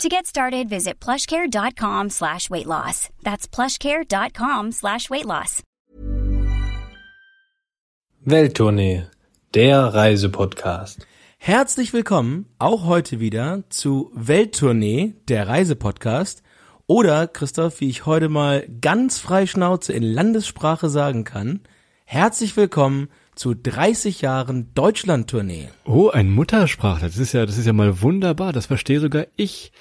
To get started, visit plushcare.com slash weight loss. That's plushcare.com slash weight loss. Welttournee, der Reisepodcast. Herzlich willkommen auch heute wieder zu Welttournee, der Reisepodcast. Oder, Christoph, wie ich heute mal ganz frei Schnauze in Landessprache sagen kann, herzlich willkommen zu 30 Jahren Deutschlandtournee. Oh, ein Muttersprach, das ist ja, das ist ja mal wunderbar, das verstehe sogar ich.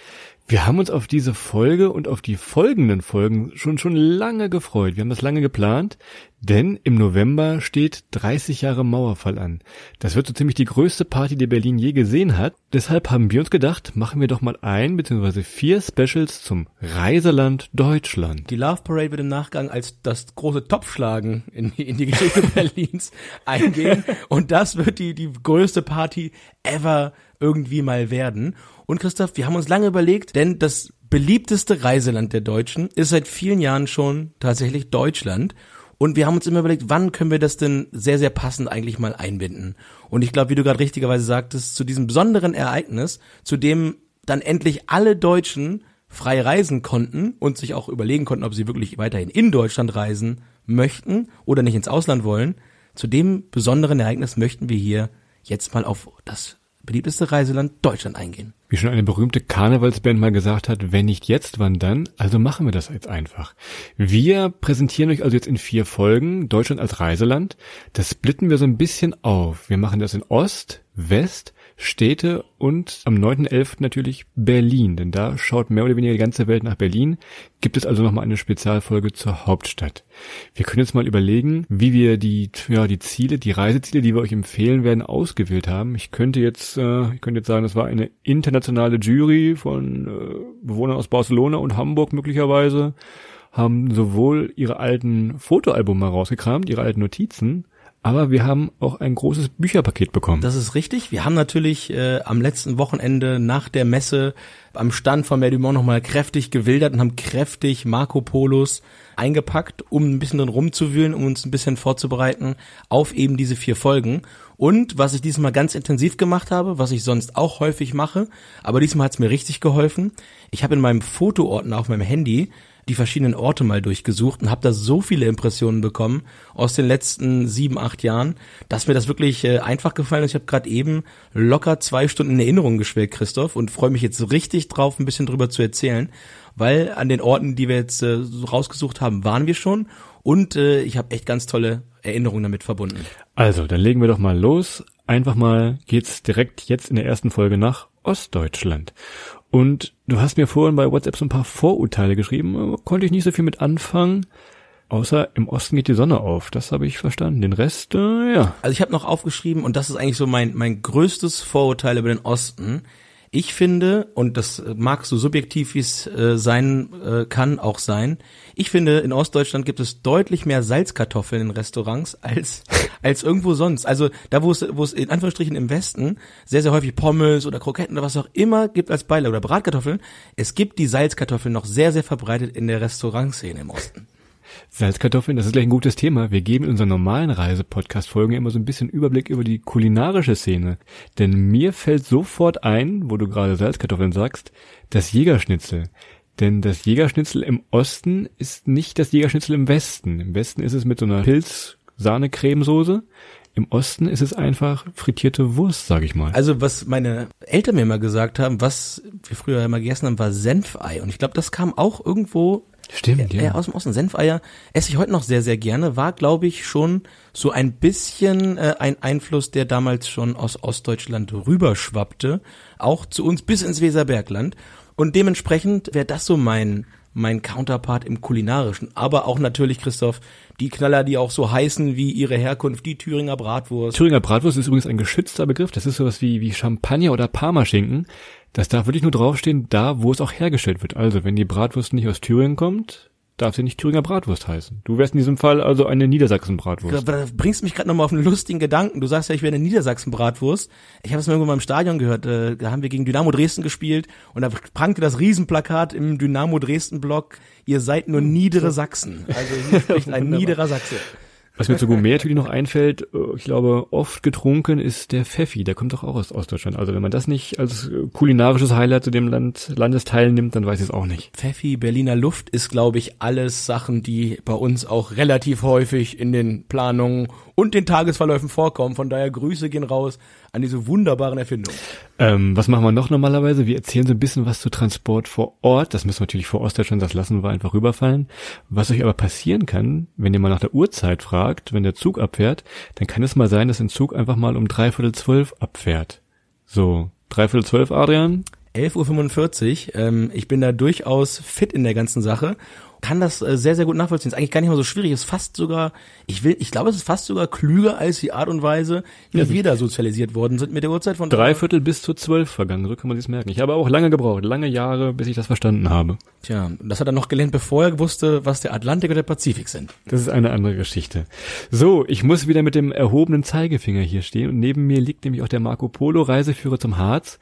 Wir haben uns auf diese Folge und auf die folgenden Folgen schon schon lange gefreut. Wir haben das lange geplant, denn im November steht 30 Jahre Mauerfall an. Das wird so ziemlich die größte Party, die Berlin je gesehen hat. Deshalb haben wir uns gedacht, machen wir doch mal ein bzw. vier Specials zum Reiseland Deutschland. Die Love Parade wird im Nachgang als das große Topfschlagen in die, in die Geschichte Berlins eingehen und das wird die die größte Party ever irgendwie mal werden. Und Christoph, wir haben uns lange überlegt, denn das beliebteste Reiseland der Deutschen ist seit vielen Jahren schon tatsächlich Deutschland. Und wir haben uns immer überlegt, wann können wir das denn sehr, sehr passend eigentlich mal einbinden. Und ich glaube, wie du gerade richtigerweise sagtest, zu diesem besonderen Ereignis, zu dem dann endlich alle Deutschen frei reisen konnten und sich auch überlegen konnten, ob sie wirklich weiterhin in Deutschland reisen möchten oder nicht ins Ausland wollen, zu dem besonderen Ereignis möchten wir hier jetzt mal auf das beliebteste Reiseland Deutschland eingehen. Wie schon eine berühmte Karnevalsband mal gesagt hat, wenn nicht jetzt, wann dann? Also machen wir das jetzt einfach. Wir präsentieren euch also jetzt in vier Folgen Deutschland als Reiseland. Das splitten wir so ein bisschen auf. Wir machen das in Ost, West, Städte und am 9.11. natürlich Berlin, denn da schaut mehr oder weniger die ganze Welt nach Berlin. Gibt es also nochmal eine Spezialfolge zur Hauptstadt. Wir können jetzt mal überlegen, wie wir die, ja, die Ziele, die Reiseziele, die wir euch empfehlen werden, ausgewählt haben. Ich könnte jetzt, äh, ich könnte jetzt sagen, das war eine internationale Jury von äh, Bewohnern aus Barcelona und Hamburg möglicherweise haben sowohl ihre alten Fotoalbume rausgekramt, ihre alten Notizen, aber wir haben auch ein großes Bücherpaket bekommen. Das ist richtig. Wir haben natürlich äh, am letzten Wochenende nach der Messe am Stand von Mer Dumont nochmal kräftig gewildert und haben kräftig Marco Polos eingepackt, um ein bisschen drin rumzuwühlen, um uns ein bisschen vorzubereiten auf eben diese vier Folgen. Und was ich diesmal ganz intensiv gemacht habe, was ich sonst auch häufig mache, aber diesmal hat es mir richtig geholfen. Ich habe in meinem Fotoordner auf meinem Handy die verschiedenen Orte mal durchgesucht und habe da so viele Impressionen bekommen aus den letzten sieben, acht Jahren, dass mir das wirklich äh, einfach gefallen ist. Ich habe gerade eben locker zwei Stunden in Erinnerung geschwelgt, Christoph, und freue mich jetzt richtig drauf, ein bisschen drüber zu erzählen, weil an den Orten, die wir jetzt äh, rausgesucht haben, waren wir schon und äh, ich habe echt ganz tolle Erinnerungen damit verbunden. Also, dann legen wir doch mal los. Einfach mal geht's direkt jetzt in der ersten Folge nach Ostdeutschland. Und du hast mir vorhin bei WhatsApp so ein paar Vorurteile geschrieben, konnte ich nicht so viel mit anfangen. Außer im Osten geht die Sonne auf. Das habe ich verstanden. Den Rest, äh, ja. Also ich habe noch aufgeschrieben, und das ist eigentlich so mein, mein größtes Vorurteil über den Osten. Ich finde, und das mag so subjektiv wie es äh, sein äh, kann, auch sein, ich finde, in Ostdeutschland gibt es deutlich mehr Salzkartoffeln in Restaurants als, als irgendwo sonst. Also da, wo es, wo es in Anführungsstrichen im Westen sehr, sehr häufig Pommes oder Kroketten oder was auch immer gibt als Beilage oder Bratkartoffeln, es gibt die Salzkartoffeln noch sehr, sehr verbreitet in der Restaurantszene im Osten. Salzkartoffeln, das ist gleich ein gutes Thema. Wir geben in unseren normalen Reise-Podcast-Folgen immer so ein bisschen Überblick über die kulinarische Szene. Denn mir fällt sofort ein, wo du gerade Salzkartoffeln sagst, das Jägerschnitzel. Denn das Jägerschnitzel im Osten ist nicht das Jägerschnitzel im Westen. Im Westen ist es mit so einer Pilz-Sahne-Cremesoße. Im Osten ist es einfach frittierte Wurst, sag ich mal. Also was meine Eltern mir immer gesagt haben, was wir früher immer gegessen haben, war Senfei. Und ich glaube, das kam auch irgendwo Stimmt, ja. Äh, aus dem Osten. Senfeier esse ich heute noch sehr, sehr gerne. War, glaube ich, schon so ein bisschen äh, ein Einfluss, der damals schon aus Ostdeutschland rüberschwappte. Auch zu uns bis ins Weserbergland. Und dementsprechend wäre das so mein mein Counterpart im kulinarischen, aber auch natürlich Christoph die Knaller, die auch so heißen wie ihre Herkunft, die Thüringer Bratwurst. Thüringer Bratwurst ist übrigens ein geschützter Begriff. Das ist sowas wie wie Champagner oder Parmaschinken. Das darf wirklich nur draufstehen, da wo es auch hergestellt wird. Also wenn die Bratwurst nicht aus Thüringen kommt, darf sie nicht Thüringer Bratwurst heißen. Du wärst in diesem Fall also eine Niedersachsen-Bratwurst. Da bringst mich gerade nochmal auf einen lustigen Gedanken. Du sagst ja, ich wäre eine Niedersachsen-Bratwurst. Ich habe es mal irgendwann mal im Stadion gehört. äh, Da haben wir gegen Dynamo Dresden gespielt und da prangte das Riesenplakat im Dynamo Dresden-Block. Ihr seid nur niedere Sachsen. Also hier spricht ein niederer Sachse. Was mir zu Gourmet natürlich noch einfällt, äh, ich glaube, oft getrunken ist der Pfeffi, der kommt doch auch aus Ostdeutschland. Also wenn man das nicht als äh, kulinarisches Highlight zu dem Land, Landesteil nimmt, dann weiß ich es auch nicht. Pfeffi, Berliner Luft ist, glaube ich, alles Sachen, die bei uns auch relativ häufig in den Planungen und den Tagesverläufen vorkommen. Von daher Grüße gehen raus an diese wunderbaren Erfindungen. Ähm, was machen wir noch normalerweise? Wir erzählen so ein bisschen was zu Transport vor Ort. Das müssen wir natürlich vor Ostdeutschland, das lassen wir einfach rüberfallen. Was euch aber passieren kann, wenn ihr mal nach der Uhrzeit fragt, wenn der Zug abfährt, dann kann es mal sein, dass ein Zug einfach mal um dreiviertel zwölf abfährt. So, dreiviertel zwölf, Adrian? 11.45 Uhr. Ähm, ich bin da durchaus fit in der ganzen Sache. Kann das äh, sehr, sehr gut nachvollziehen. Ist eigentlich gar nicht mal so schwierig. Ist fast sogar, ich will, ich glaube, es ist fast sogar klüger als die Art und Weise, wie wir da sozialisiert worden sind mit der Uhrzeit von Dreiviertel bis zu zwölf vergangen, so kann man sich's merken. Ich habe auch lange gebraucht, lange Jahre, bis ich das verstanden habe. Tja, das hat er noch gelernt, bevor er wusste, was der Atlantik und der Pazifik sind. Das ist eine andere Geschichte. So, ich muss wieder mit dem erhobenen Zeigefinger hier stehen und neben mir liegt nämlich auch der Marco Polo Reiseführer zum Harz.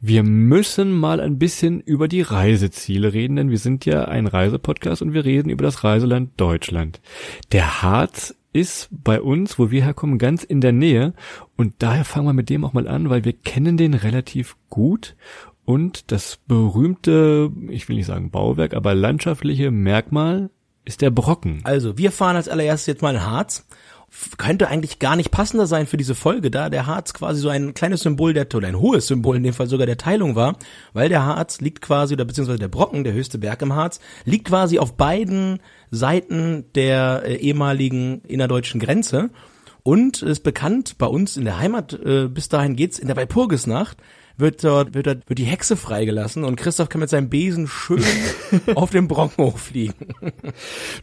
Wir müssen mal ein bisschen über die Reiseziele reden, denn wir sind ja ein Reisepodcast und wir reden über das Reiseland Deutschland. Der Harz ist bei uns, wo wir herkommen, ganz in der Nähe und daher fangen wir mit dem auch mal an, weil wir kennen den relativ gut und das berühmte, ich will nicht sagen Bauwerk, aber landschaftliche Merkmal ist der Brocken. Also, wir fahren als allererstes jetzt mal in Harz. Könnte eigentlich gar nicht passender sein für diese Folge, da der Harz quasi so ein kleines Symbol der, oder ein hohes Symbol in dem Fall sogar der Teilung war, weil der Harz liegt quasi, oder beziehungsweise der Brocken, der höchste Berg im Harz, liegt quasi auf beiden Seiten der äh, ehemaligen innerdeutschen Grenze. Und ist bekannt bei uns in der Heimat, äh, bis dahin geht's, in der Walpurgisnacht wird dort, wird dort, wird die Hexe freigelassen und Christoph kann mit seinem Besen schön auf dem Brocken hochfliegen.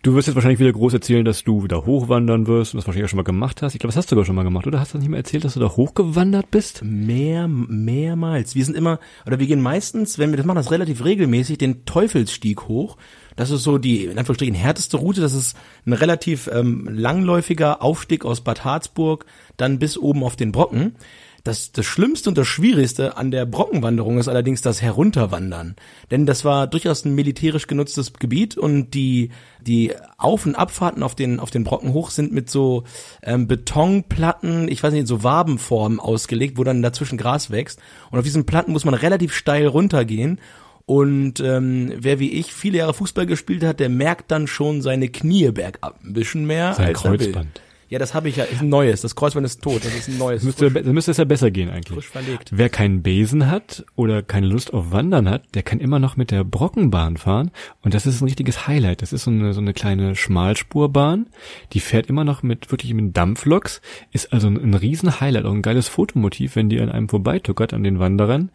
Du wirst jetzt wahrscheinlich wieder groß erzählen, dass du wieder hochwandern wirst und das wahrscheinlich auch schon mal gemacht hast. Ich glaube, das hast du sogar schon mal gemacht, oder? Hast du nicht mal erzählt, dass du da hochgewandert bist? Mehr, mehrmals. Wir sind immer, oder wir gehen meistens, wenn wir das machen, das relativ regelmäßig, den Teufelsstieg hoch. Das ist so die, in Anführungsstrichen, härteste Route. Das ist ein relativ ähm, langläufiger Aufstieg aus Bad Harzburg, dann bis oben auf den Brocken. Das, das Schlimmste und das Schwierigste an der Brockenwanderung ist allerdings das Herunterwandern. Denn das war durchaus ein militärisch genutztes Gebiet und die, die Auf- und Abfahrten auf den, auf den Brocken hoch sind mit so ähm, Betonplatten, ich weiß nicht, so Wabenformen ausgelegt, wo dann dazwischen Gras wächst. Und auf diesen Platten muss man relativ steil runtergehen. Und ähm, wer wie ich viele Jahre Fußball gespielt hat, der merkt dann schon seine Knie bergab ein bisschen mehr Sein er. Kreuzband. Ja, das habe ich ja, ist ein neues. Das Kreuzband ist tot, das ist ein neues. Müsste, dann müsste es ja besser gehen eigentlich. frisch verlegt. Wer keinen Besen hat oder keine Lust auf Wandern hat, der kann immer noch mit der Brockenbahn fahren. Und das ist ein richtiges Highlight. Das ist so eine, so eine kleine Schmalspurbahn. Die fährt immer noch mit wirklich mit Dampfloks. Ist also ein, ein riesen Highlight, auch ein geiles Fotomotiv, wenn die an einem vorbeituckert, an den Wanderern.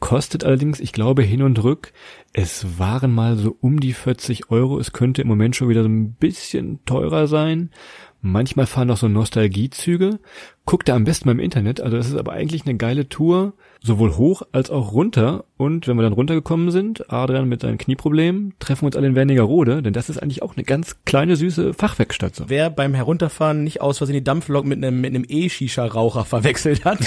Kostet allerdings, ich glaube, hin und rück, es waren mal so um die 40 Euro. Es könnte im Moment schon wieder so ein bisschen teurer sein. Manchmal fahren noch so Nostalgiezüge. Guckt da am besten mal im Internet. Also das ist aber eigentlich eine geile Tour. Sowohl hoch als auch runter. Und wenn wir dann runtergekommen sind, Adrian mit seinen Knieproblemen, treffen wir uns alle in Wernigerode. Denn das ist eigentlich auch eine ganz kleine, süße Fachwerkstatt. So. Wer beim Herunterfahren nicht aus Versehen die Dampflok mit einem, mit einem E-Shisha-Raucher verwechselt hat,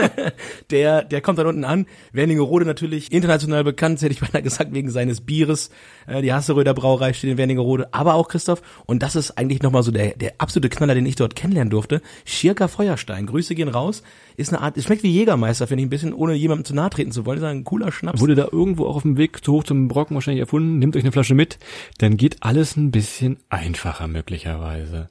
der, der kommt dann unten an. Wernigerode natürlich international bekannt, hätte ich beinahe gesagt, wegen seines Bieres. Äh, die Hasseröder Brauerei steht in Wernigerode. Aber auch Christoph, und das ist eigentlich nochmal so der, der absolute Knaller, den ich dort kennenlernen durfte. Schirka Feuerstein. Grüße gehen raus. Ist eine Art, es schmeckt wie Jägermeister, finde ich ein bisschen, ohne jemandem zu nahe treten zu wollen. Ist ein cooler Schnaps. Wurde da irgendwo auch auf dem Weg hoch zum Brocken wahrscheinlich erfunden. Nehmt euch eine Flasche mit. Dann geht alles ein bisschen einfacher möglicherweise.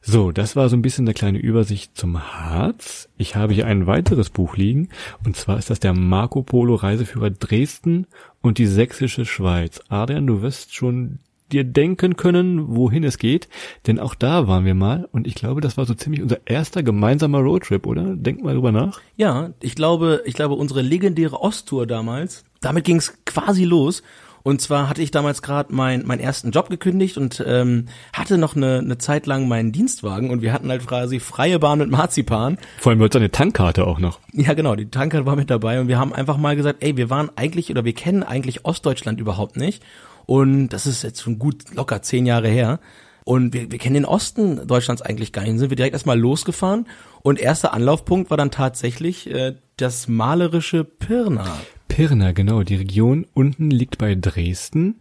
So, das war so ein bisschen eine kleine Übersicht zum Harz. Ich habe hier ein weiteres Buch liegen. Und zwar ist das der Marco Polo Reiseführer Dresden und die sächsische Schweiz. Adrian, du wirst schon dir denken können, wohin es geht. Denn auch da waren wir mal. Und ich glaube, das war so ziemlich unser erster gemeinsamer Roadtrip, oder? Denk mal drüber nach. Ja, ich glaube, ich glaube, unsere legendäre Osttour damals, damit ging es quasi los. Und zwar hatte ich damals gerade mein, meinen ersten Job gekündigt und ähm, hatte noch eine, eine Zeit lang meinen Dienstwagen und wir hatten halt quasi freie Bahn mit Marzipan. Vor allem wird eine Tankkarte auch noch. Ja, genau, die Tanker war mit dabei und wir haben einfach mal gesagt, ey, wir waren eigentlich oder wir kennen eigentlich Ostdeutschland überhaupt nicht. Und das ist jetzt schon gut locker zehn Jahre her. Und wir, wir kennen den Osten Deutschlands eigentlich gar nicht. Sind wir direkt erstmal losgefahren. Und erster Anlaufpunkt war dann tatsächlich äh, das malerische Pirna. Pirna, genau. Die Region unten liegt bei Dresden.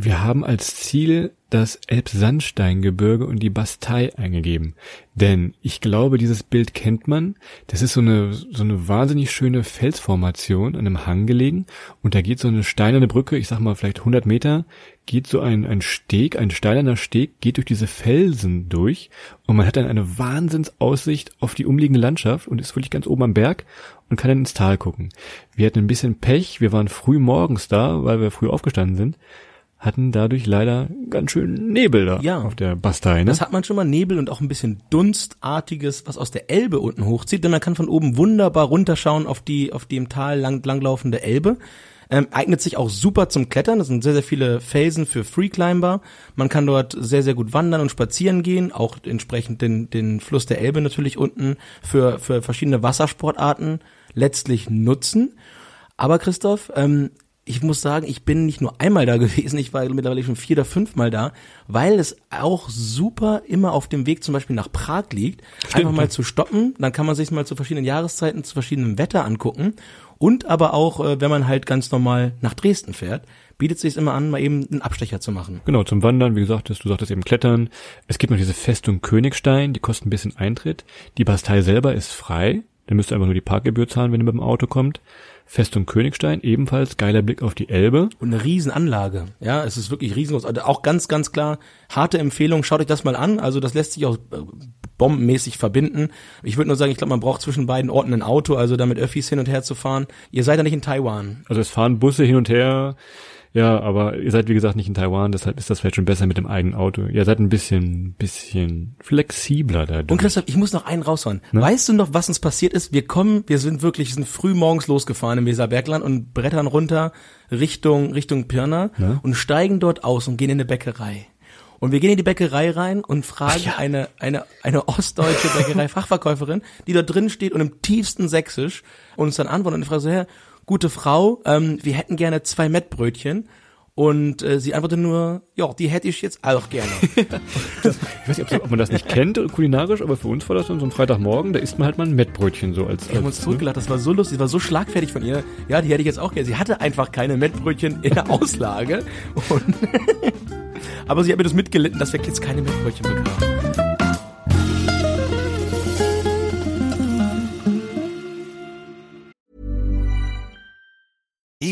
Wir haben als Ziel das Elbsandsteingebirge und die Bastei eingegeben. Denn ich glaube, dieses Bild kennt man. Das ist so eine, so eine wahnsinnig schöne Felsformation an einem Hang gelegen. Und da geht so eine steinerne Brücke, ich sag mal vielleicht 100 Meter, geht so ein, ein Steg, ein steinerner Steg, geht durch diese Felsen durch. Und man hat dann eine Wahnsinnsaussicht auf die umliegende Landschaft und ist wirklich ganz oben am Berg und kann dann ins Tal gucken. Wir hatten ein bisschen Pech. Wir waren früh morgens da, weil wir früh aufgestanden sind hatten dadurch leider ganz schön Nebel da Ja. auf der Bastei. Ne? Das hat man schon mal Nebel und auch ein bisschen Dunstartiges, was aus der Elbe unten hochzieht, denn man kann von oben wunderbar runterschauen auf die, auf die im Tal lang, langlaufende Elbe. Ähm, eignet sich auch super zum Klettern. Das sind sehr, sehr viele Felsen für Freeclimber. Man kann dort sehr, sehr gut wandern und spazieren gehen. Auch entsprechend den, den Fluss der Elbe natürlich unten für, für verschiedene Wassersportarten letztlich nutzen. Aber Christoph, ähm, ich muss sagen, ich bin nicht nur einmal da gewesen, ich war mittlerweile schon vier oder fünfmal da, weil es auch super immer auf dem Weg zum Beispiel nach Prag liegt, einfach mal zu stoppen, dann kann man sich mal zu verschiedenen Jahreszeiten, zu verschiedenem Wetter angucken und aber auch, äh, wenn man halt ganz normal nach Dresden fährt, bietet sich immer an, mal eben einen Abstecher zu machen. Genau, zum Wandern, wie gesagt, du sagtest eben Klettern. Es gibt noch diese Festung Königstein, die kostet ein bisschen Eintritt. Die Bastei selber ist frei. Da müsst ihr einfach nur die Parkgebühr zahlen, wenn ihr mit dem Auto kommt. Festung Königstein, ebenfalls geiler Blick auf die Elbe. Und eine Riesenanlage. Ja, es ist wirklich riesengroß. Also auch ganz, ganz klar, harte Empfehlung, schaut euch das mal an. Also das lässt sich auch äh, bombenmäßig verbinden. Ich würde nur sagen, ich glaube, man braucht zwischen beiden Orten ein Auto, also da mit Öffis hin und her zu fahren. Ihr seid ja nicht in Taiwan. Also es fahren Busse hin und her. Ja, aber ihr seid wie gesagt nicht in Taiwan, deshalb ist das vielleicht schon besser mit dem eigenen Auto. Ihr seid ein bisschen, bisschen flexibler dadurch. Und Christoph, ich muss noch einen raushauen. Weißt du noch, was uns passiert ist? Wir kommen, wir sind wirklich, sind früh morgens losgefahren im Weserbergland und brettern runter Richtung, Richtung Pirna Ja. und steigen dort aus und gehen in eine Bäckerei. Und wir gehen in die Bäckerei rein und fragen eine, eine, eine ostdeutsche Bäckerei-Fachverkäuferin, die da drin steht und im tiefsten Sächsisch uns dann antwortet und ich frage so, Herr, gute Frau, ähm, wir hätten gerne zwei Mettbrötchen. Und äh, sie antwortet nur, ja, die hätte ich jetzt auch gerne. Ich weiß nicht, ob, man das nicht kennt kulinarisch, aber für uns war das dann so ein Freitagmorgen, da isst man halt mal ein Mettbrötchen so als, Wir haben uns ne? zurückgelacht, das war so lustig, das war so schlagfertig von ihr. Ja, die hätte ich jetzt auch gerne. Sie hatte einfach keine Mettbrötchen in der Auslage. Aber sie hat mir das mitgelitten, dass wir jetzt keine Mettbrötchen bekamen.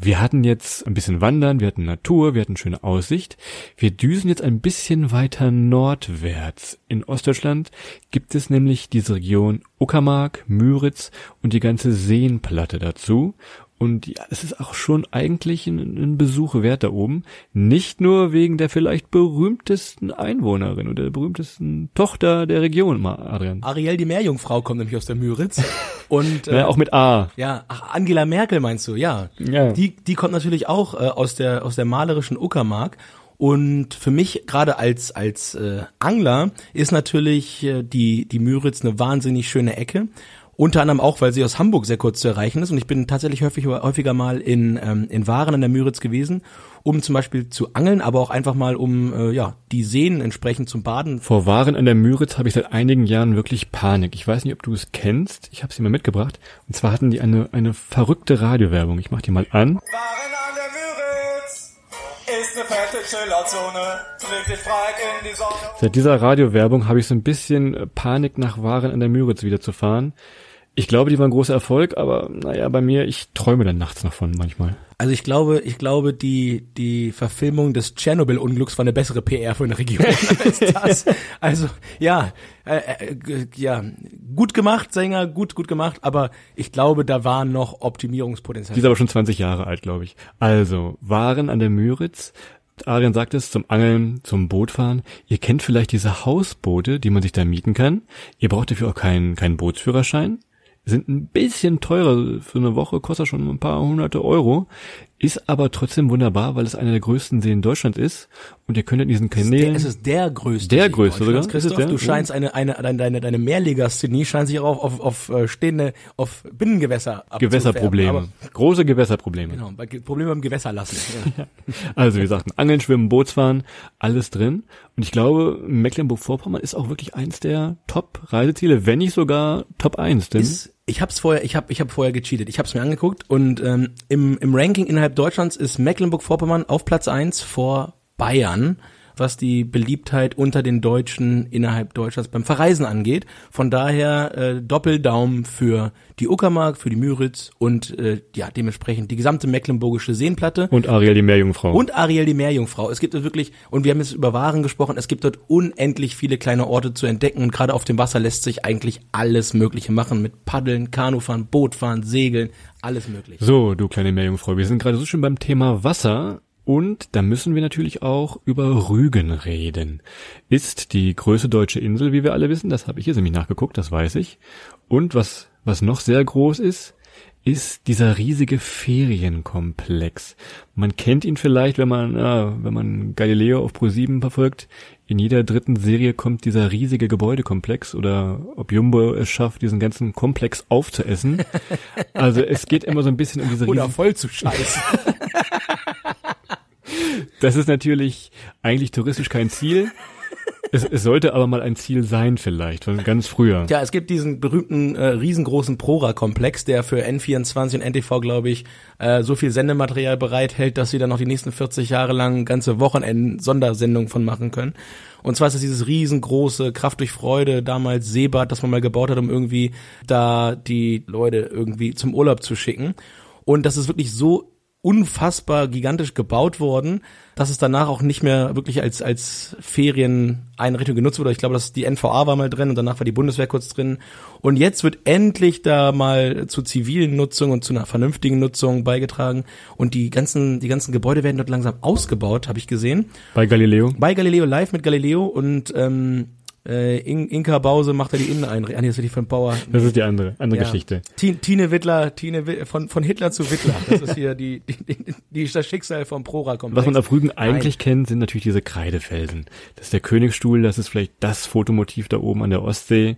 Wir hatten jetzt ein bisschen Wandern, wir hatten Natur, wir hatten schöne Aussicht. Wir düsen jetzt ein bisschen weiter nordwärts. In Ostdeutschland gibt es nämlich diese Region Uckermark, Müritz und die ganze Seenplatte dazu. Und ja, es ist auch schon eigentlich ein, ein Besuch wert da oben. Nicht nur wegen der vielleicht berühmtesten Einwohnerin oder der berühmtesten Tochter der Region, Adrian. Ariel, die Meerjungfrau, kommt nämlich aus der Müritz. Und äh, Ja, auch mit A. Ja, ach, Angela Merkel meinst du, ja. Ja. Die, die kommt natürlich auch äh, aus der aus der malerischen Uckermark. Und für mich gerade als als äh, Angler ist natürlich äh, die die Müritz eine wahnsinnig schöne Ecke. Unter anderem auch, weil sie aus Hamburg sehr kurz zu erreichen ist. Und ich bin tatsächlich häufig, häufiger mal in, ähm, in Waren an der Müritz gewesen, um zum Beispiel zu angeln, aber auch einfach mal, um äh, ja die Seen entsprechend zum Baden Vor Waren an der Müritz habe ich seit einigen Jahren wirklich Panik. Ich weiß nicht, ob du es kennst. Ich habe sie mal mitgebracht. Und zwar hatten die eine, eine verrückte Radiowerbung. Ich mach die mal an. Waren an der Müritz ist eine fette Chillerzone. Dich frei in die Sonne. Seit dieser Radiowerbung habe ich so ein bisschen äh, Panik nach Waren an der Müritz wieder zu fahren. Ich glaube, die war ein großer Erfolg, aber naja, bei mir, ich träume dann nachts noch von manchmal. Also ich glaube, ich glaube, die, die Verfilmung des Tschernobyl-Unglücks war eine bessere PR für eine Region als das. Also, ja, äh, äh, ja, gut gemacht, Sänger, gut, gut gemacht, aber ich glaube, da war noch Optimierungspotenzial. Die ist aber schon 20 Jahre alt, glaube ich. Also, Waren an der Müritz. Arian sagt es, zum Angeln, zum Bootfahren. Ihr kennt vielleicht diese Hausboote, die man sich da mieten kann. Ihr braucht dafür auch keinen, keinen Bootsführerschein sind ein bisschen teurer. Für eine Woche kostet schon ein paar hunderte Euro. Ist aber trotzdem wunderbar, weil es einer der größten Seen Deutschland ist. Und ihr könnt in diesen Kanälen. Es ist der größte. Der größte, sogar. Christoph, der? du scheinst eine, eine, deine, deine, Mehrligasthenie scheint sich auch auf, auf, auf äh, stehende, auf Binnengewässer Gewässerprobleme. Große Gewässerprobleme. genau, Probleme beim Gewässer lassen. Ja. Also, wie gesagt, Angeln, Schwimmen, Bootsfahren, alles drin. Und ich glaube, Mecklenburg-Vorpommern ist auch wirklich eins der Top-Reiseziele, wenn nicht sogar Top 1. Denn Ist, ich hab's vorher, ich hab, ich hab vorher gecheatet. Ich hab's mir angeguckt und ähm, im, im Ranking innerhalb Deutschlands ist Mecklenburg-Vorpommern auf Platz eins vor Bayern, was die Beliebtheit unter den Deutschen innerhalb Deutschlands beim Verreisen angeht. Von daher äh, Doppeldaumen für die Uckermark, für die Müritz und äh, ja dementsprechend die gesamte mecklenburgische Seenplatte. und Ariel, die Meerjungfrau. Und Ariel die Meerjungfrau. Es gibt dort wirklich, und wir haben jetzt über Waren gesprochen, es gibt dort unendlich viele kleine Orte zu entdecken und gerade auf dem Wasser lässt sich eigentlich alles Mögliche machen mit Paddeln, Kanufahren, Bootfahren, Segeln, alles möglich. So, du kleine Meerjungfrau, wir sind gerade so schön beim Thema Wasser und da müssen wir natürlich auch über Rügen reden. Ist die größte deutsche Insel, wie wir alle wissen, das habe ich jetzt nämlich nachgeguckt, das weiß ich. Und was, was noch sehr groß ist, ist dieser riesige Ferienkomplex. Man kennt ihn vielleicht, wenn man, ja, wenn man Galileo auf Pro7 verfolgt. In jeder dritten Serie kommt dieser riesige Gebäudekomplex oder ob Jumbo es schafft, diesen ganzen Komplex aufzuessen. Also es geht immer so ein bisschen um diese Oder riesigen voll zu scheißen. Das ist natürlich eigentlich touristisch kein Ziel. Es, es sollte aber mal ein Ziel sein vielleicht, von ganz früher. Ja, es gibt diesen berühmten äh, riesengroßen Prora-Komplex, der für N24 und NTV, glaube ich, äh, so viel Sendematerial bereithält, dass sie dann noch die nächsten 40 Jahre lang ganze Wochenenden Sondersendungen von machen können. Und zwar ist es dieses riesengroße Kraft durch Freude, damals Seebad, das man mal gebaut hat, um irgendwie da die Leute irgendwie zum Urlaub zu schicken. Und das ist wirklich so unfassbar gigantisch gebaut worden, dass es danach auch nicht mehr wirklich als, als Ferieneinrichtung genutzt wurde. Ich glaube, dass die NVA war mal drin und danach war die Bundeswehr kurz drin. Und jetzt wird endlich da mal zur zivilen Nutzung und zu einer vernünftigen Nutzung beigetragen. Und die ganzen, die ganzen Gebäude werden dort langsam ausgebaut, habe ich gesehen. Bei Galileo. Bei Galileo Live mit Galileo und ähm, äh, In Inka Bause macht da die Inneneinrichtung. Ah, nee, das ist die von Bauer. Das ist die andere, andere Ja. Geschichte. Ti- Tine Wittler, Tine Wi- von, von Hitler zu Wittler. Das ist hier die, die, die, die das Schicksal vom Prora-Komplex. Was man auf Rügen eigentlich kennt, sind natürlich diese Kreidefelsen. Das ist der Königsstuhl, das ist vielleicht das Fotomotiv da oben an der Ostsee.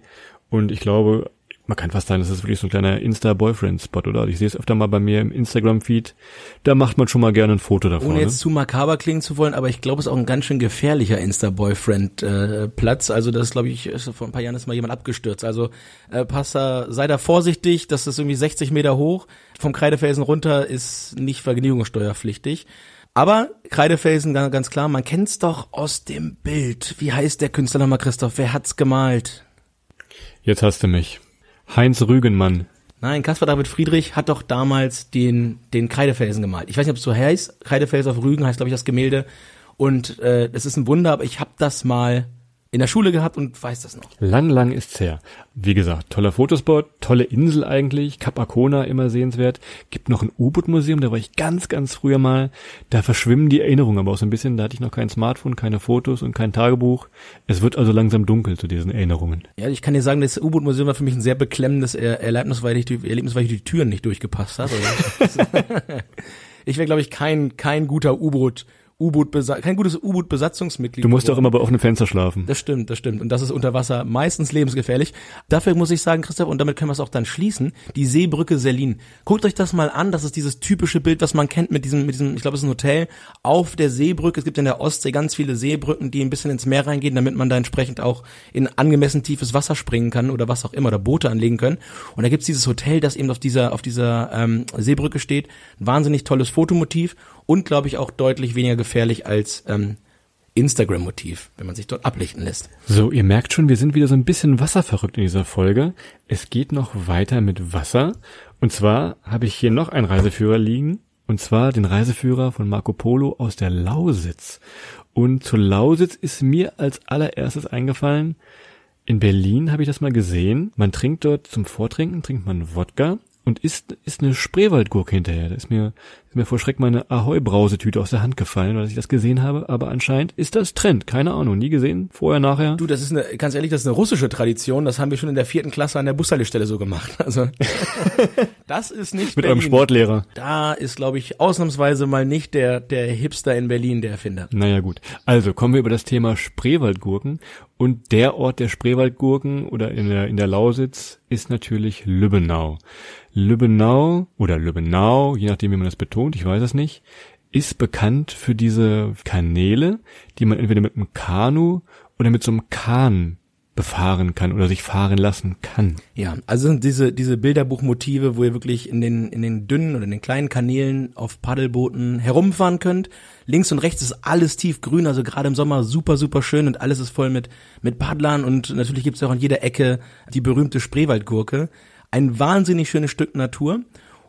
Und ich glaube, man kann fast sagen, das ist wirklich so ein kleiner Insta-Boyfriend-Spot, oder? Ich sehe es öfter mal bei mir im Instagram-Feed. Da macht man schon mal gerne ein Foto davon. Ohne ne? jetzt zu makaber klingen zu wollen, aber ich glaube, es ist auch ein ganz schön gefährlicher Insta-Boyfriend-Platz. also das glaube ich, ist, vor ein paar Jahren ist mal jemand abgestürzt. Also äh, pass da, sei da vorsichtig, das ist irgendwie 60 Meter hoch. Vom Kreidefelsen runter ist nicht vergnügungssteuerpflichtig. Aber Kreidefelsen, ganz, ganz klar, man kennt's doch aus dem Bild. Wie heißt der Künstler nochmal, Christoph? Wer hat's gemalt? Jetzt hast du mich. Heinz Rügenmann. Nein, Caspar David Friedrich hat doch damals den, den Kreidefelsen gemalt. Ich weiß nicht, ob es so heißt. Kreidefelsen auf Rügen heißt, glaube ich, das Gemälde. Und äh, das ist ein Wunder, aber ich habe das mal in der Schule gehabt und weiß das noch. Lang, lang ist's her. Wie gesagt, toller Fotospot, tolle Insel eigentlich, Kap Arkona immer sehenswert. Gibt noch ein U-Boot-Museum, da war ich ganz, ganz früher mal. Da verschwimmen die Erinnerungen aber auch so ein bisschen. Da hatte ich noch kein Smartphone, keine Fotos und kein Tagebuch. Es wird also langsam dunkel zu diesen Erinnerungen. Ja, ich kann dir sagen, das U-Boot-Museum war für mich ein sehr beklemmendes Er- Erlebnis, weil ich die, Erlebnis, weil ich die Türen nicht durchgepasst habe. ich wäre, glaube ich, kein, kein guter U-Boot, U-Boot, kein gutes U-Boot-Besatzungsmitglied. Du musst doch geworden. immer bei offenem Fenster schlafen. Das stimmt, das stimmt. Und das ist unter Wasser meistens lebensgefährlich. Dafür muss ich sagen, Christoph, und damit können wir es auch dann schließen, die Seebrücke Selin. Guckt euch das mal an, das ist dieses typische Bild, was man kennt mit diesem, mit diesem, ich glaube, es ist ein Hotel auf der Seebrücke. Es gibt in der Ostsee ganz viele Seebrücken, die ein bisschen ins Meer reingehen, damit man da entsprechend auch in angemessen tiefes Wasser springen kann oder was auch immer, oder Boote anlegen können. Und da gibt's dieses Hotel, das eben auf dieser, auf dieser ähm, Seebrücke steht. Ein wahnsinnig tolles Fotomotiv und, glaube ich, auch deutlich weniger gefährlich als ähm, Instagram-Motiv, wenn man sich dort ablichten lässt. So, ihr merkt schon, wir sind wieder so ein bisschen wasserverrückt in dieser Folge. Es geht noch weiter mit Wasser. Und zwar habe ich hier noch einen Reiseführer liegen. Und zwar den Reiseführer von Marco Polo aus der Lausitz. Und zur Lausitz ist mir als allererstes eingefallen, in Berlin habe ich das mal gesehen. Man trinkt dort zum Vortrinken, trinkt man Wodka und isst, isst eine Spreewaldgurke hinterher. Da ist mir, ist mir vor Schreck meine Ahoi-Brausetüte aus der Hand gefallen, weil ich das gesehen habe. Aber anscheinend ist das Trend. Keine Ahnung. Nie gesehen. Vorher, nachher. Du, das ist eine, ganz ehrlich, das ist eine russische Tradition. Das haben wir schon in der vierten Klasse an der Bushaltestelle so gemacht. Also, das ist nicht Mit Berlin. eurem Sportlehrer. Da ist, glaube ich, ausnahmsweise mal nicht der, der Hipster in Berlin der Erfinder. Naja gut. Also kommen wir über das Thema Spreewaldgurken. Und der Ort der Spreewaldgurken oder in der, in der Lausitz ist natürlich Lübbenau. Lübbenau oder Lübbenau, je nachdem wie man das betont, ich weiß es nicht, ist bekannt für diese Kanäle, die man entweder mit einem Kanu oder mit so einem Kahn befahren kann oder sich fahren lassen kann. Ja, also sind diese, diese Bilderbuchmotive, wo ihr wirklich in den, in den dünnen oder in den kleinen Kanälen auf Paddelbooten herumfahren könnt. Links und rechts ist alles tiefgrün, also gerade im Sommer super, super schön und alles ist voll mit, mit Paddlern und natürlich gibt's auch an jeder Ecke die berühmte Spreewaldgurke. Ein wahnsinnig schönes Stück Natur.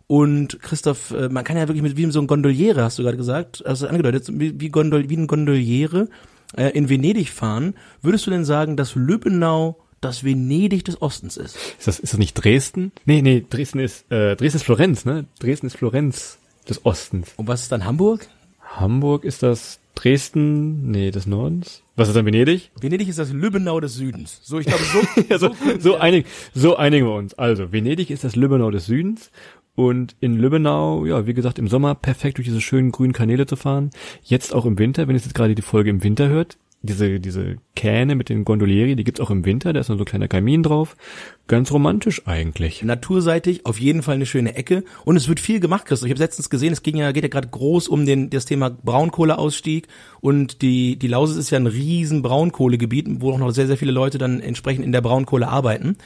Und Christoph, äh, man kann ja wirklich mit wie so ein Gondoliere, hast du gerade gesagt, also angedeutet, wie, wie, Gondol, wie ein Gondoliere äh, in Venedig fahren. Würdest du denn sagen, dass Lübbenau das Venedig des Ostens ist? Ist das, ist das nicht Dresden? Nee, nee, Dresden ist, äh, Dresden ist Florenz, ne? Dresden ist Florenz des Ostens. Und was ist dann Hamburg? Hamburg ist das Dresden, nee, des Nordens. Was ist dann Venedig? Venedig ist das Lübbenau des Südens. So, ich glaube, so, so, so, einig, so einigen wir uns. Also, Venedig ist das Lübbenau des Südens. Und in Lübbenau, ja, wie gesagt, im Sommer perfekt durch diese schönen grünen Kanäle zu fahren. Jetzt auch im Winter, wenn ihr jetzt gerade die Folge im Winter hört. Diese, diese Kähne mit den Gondolieri, die gibt's auch im Winter. Da ist noch so ein kleiner Kamin drauf. Ganz romantisch eigentlich. naturseitig auf jeden Fall eine schöne Ecke und es wird viel gemacht, Christoph. Ich habe letztens gesehen, es ging ja geht ja gerade groß um den das Thema Braunkohleausstieg und die die Lausitz ist ja ein riesen Braunkohlegebiet, wo auch noch sehr sehr viele Leute dann entsprechend in der Braunkohle arbeiten.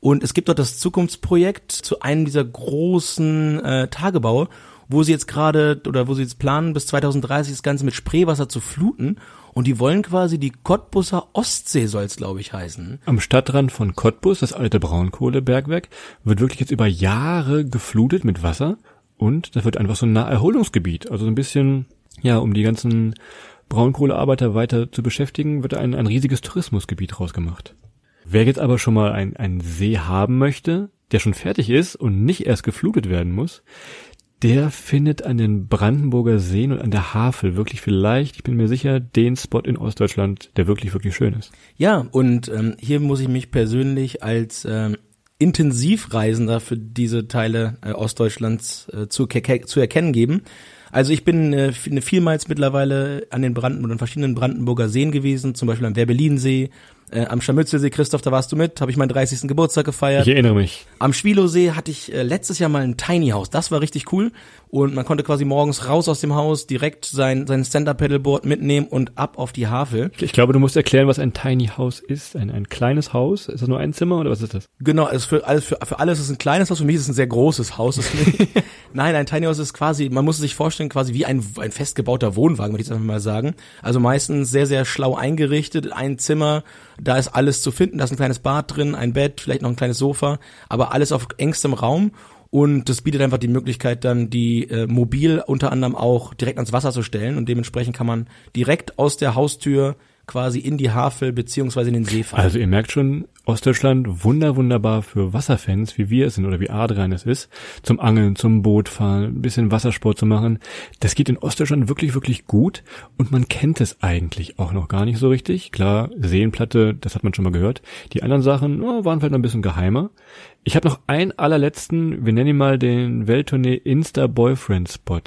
Und es gibt dort das Zukunftsprojekt zu einem dieser großen äh, Tagebaue, wo sie jetzt gerade oder wo sie jetzt planen, bis 2030 das Ganze mit Spreewasser zu fluten. Und die wollen quasi die Cottbusser Ostsee soll es, glaube ich, heißen. Am Stadtrand von Cottbus, das alte Braunkohlebergwerk, wird wirklich jetzt über Jahre geflutet mit Wasser und das wird einfach so ein Naherholungsgebiet. Also so ein bisschen, ja, um die ganzen Braunkohlearbeiter weiter zu beschäftigen, wird ein, ein riesiges Tourismusgebiet rausgemacht. Wer jetzt aber schon mal ein- einen See haben möchte, der schon fertig ist und nicht erst geflutet werden muss, der findet an den Brandenburger Seen und an der Havel wirklich vielleicht, ich bin mir sicher, den Spot in Ostdeutschland, der wirklich, wirklich schön ist. Ja, und ähm, hier muss ich mich persönlich als ähm, Intensivreisender für diese Teile äh, Ostdeutschlands äh, zu, zu erkennen geben. Also ich bin äh, ne- vielmals mittlerweile an den Branden an verschiedenen Brandenburger Seen gewesen, zum Beispiel am Werbelinsee, äh, am Scharmützelsee, Christoph, da warst du mit, habe ich meinen 30. Geburtstag gefeiert. Ich erinnere mich. Am Schwilowsee hatte ich äh, letztes Jahr mal ein Tiny House. Das war richtig cool. Und man konnte quasi morgens raus aus dem Haus, direkt sein, sein Stand-Up-Pedalboard mitnehmen und ab auf die Havel. Ich glaube, du musst erklären, was ein Tiny House ist. Ein, ein kleines Haus. Ist das nur ein Zimmer oder was ist das? Genau, also für alles, für, für alles ist es ein kleines Haus, für mich ist es ein sehr großes Haus. Nein, ein Tiny House ist quasi, man muss es sich vorstellen, quasi wie ein, ein festgebauter Wohnwagen, würde ich jetzt einfach mal sagen. Also meistens sehr, sehr schlau eingerichtet, ein Zimmer, da ist alles zu finden, da ist ein kleines Bad drin, ein Bett, vielleicht noch ein kleines Sofa, aber alles auf engstem Raum. Und das bietet einfach die Möglichkeit, dann die äh, mobil unter anderem auch direkt ans Wasser zu stellen. Und dementsprechend kann man direkt aus der Haustür quasi in die Havel beziehungsweise in den See fahren. Also ihr merkt schon, Ostdeutschland wunder wunderbar für Wasserfans, wie wir es sind oder wie Adrian es ist, zum Angeln, zum Bootfahren, ein bisschen Wassersport zu machen. Das geht in Ostdeutschland wirklich, wirklich gut und man kennt es eigentlich auch noch gar nicht so richtig. Klar, Seenplatte, das hat man schon mal gehört. Die anderen Sachen oh, waren vielleicht noch ein bisschen geheimer. Ich habe noch einen allerletzten, wir nennen ihn mal den Welttournee Insta Boyfriend Spot.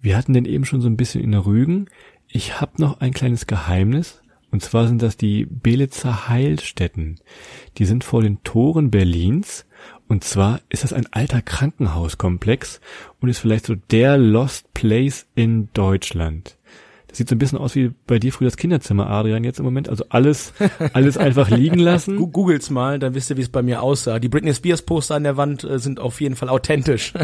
Wir hatten den eben schon so ein bisschen in der Rügen. Ich habe noch ein kleines Geheimnis. Und zwar sind das die Belitzer Heilstätten. Die sind vor den Toren Berlins. Und zwar ist das ein alter Krankenhauskomplex und ist vielleicht so der Lost Place in Deutschland. Das sieht so ein bisschen aus wie bei dir früher das Kinderzimmer, Adrian, jetzt im Moment. Also alles, alles einfach liegen lassen. Googles mal, dann wisst ihr, wie es bei mir aussah. Die Britney Spears Poster an der Wand äh, sind auf jeden Fall authentisch.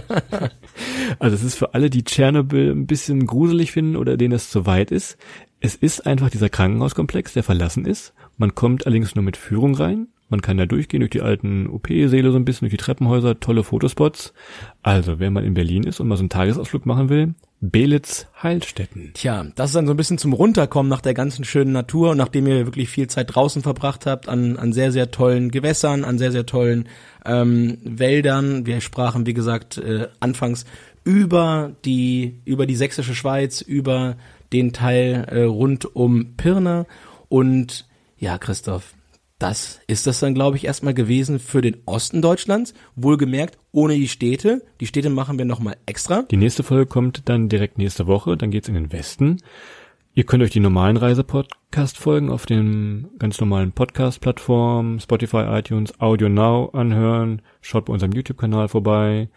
Also es ist für alle, die Tschernobyl ein bisschen gruselig finden oder denen es zu weit ist. Es ist einfach dieser Krankenhauskomplex, der verlassen ist. Man kommt allerdings nur mit Führung rein Man kann da durchgehen durch die alten OP-Säle so ein bisschen, durch die Treppenhäuser, tolle Fotospots. Also, wer mal in Berlin ist und mal so einen Tagesausflug machen will, Belitz Heilstätten. Tja, das ist dann so ein bisschen zum Runterkommen nach der ganzen schönen Natur und nachdem ihr wirklich viel Zeit draußen verbracht habt, an, an sehr, sehr tollen Gewässern, an sehr, sehr tollen ähm, Wäldern. Wir sprachen, wie gesagt, äh, anfangs über die, über die sächsische Schweiz, über den Teil äh, rund um Pirna und ja, Christoph, das ist das dann, glaube ich, erstmal gewesen für den Osten Deutschlands. Wohlgemerkt, ohne die Städte. Die Städte machen wir nochmal extra. Die nächste Folge kommt dann direkt nächste Woche, dann geht's in den Westen. Ihr könnt euch die normalen Reisepodcast-Folgen auf den ganz normalen Podcast-Plattformen, Spotify, iTunes, Audio Now anhören. Schaut bei unserem YouTube-Kanal vorbei.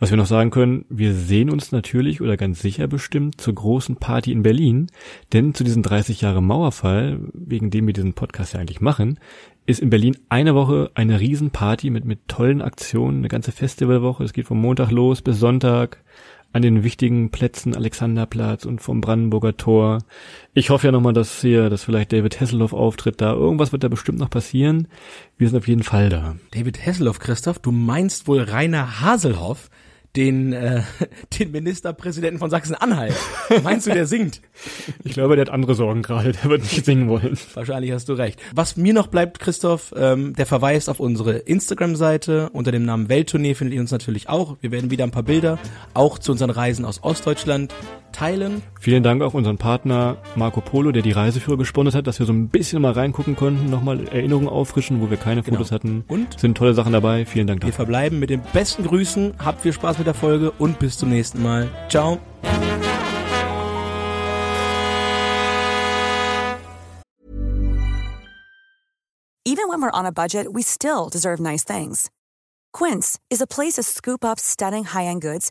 Was wir noch sagen können, wir sehen uns natürlich oder ganz sicher bestimmt zur großen Party in Berlin, denn zu diesem 30 Jahre Mauerfall, wegen dem wir diesen Podcast ja eigentlich machen, ist in Berlin eine Woche eine Riesenparty mit, mit tollen Aktionen, eine ganze Festivalwoche. Es geht vom Montag los bis Sonntag an den wichtigen Plätzen Alexanderplatz und vom Brandenburger Tor. Ich hoffe ja nochmal, dass hier, dass vielleicht David Hasselhoff auftritt da. Irgendwas wird da bestimmt noch passieren. Wir sind auf jeden Fall da. David Hasselhoff, Christoph, du meinst wohl Rainer Haselhoff? Den, äh, den Ministerpräsidenten von Sachsen-Anhalt. Meinst du, der singt? Ich glaube, der hat andere Sorgen gerade, der wird nicht singen wollen. Wahrscheinlich hast du recht. Was mir noch bleibt, Christoph, ähm, der Verweis auf unsere Instagram-Seite. Unter dem Namen Welttournee findet ihr uns natürlich auch. Wir werden wieder ein paar Bilder, auch zu unseren Reisen aus Ostdeutschland teilen. Vielen Dank auch unseren Partner Marco Polo, der die Reiseführer gesponsert hat, dass wir so ein bisschen mal reingucken konnten, nochmal Erinnerungen auffrischen, wo wir keine genau. Fotos hatten. Und sind tolle Sachen dabei. Vielen Dank dafür. Wir verbleiben mit den besten Grüßen. Habt viel Spaß mit der Folge und bis zum nächsten Mal. Ciao. Even when we're on a budget, we still deserve nice things. Quince is a place to scoop up stunning high-end goods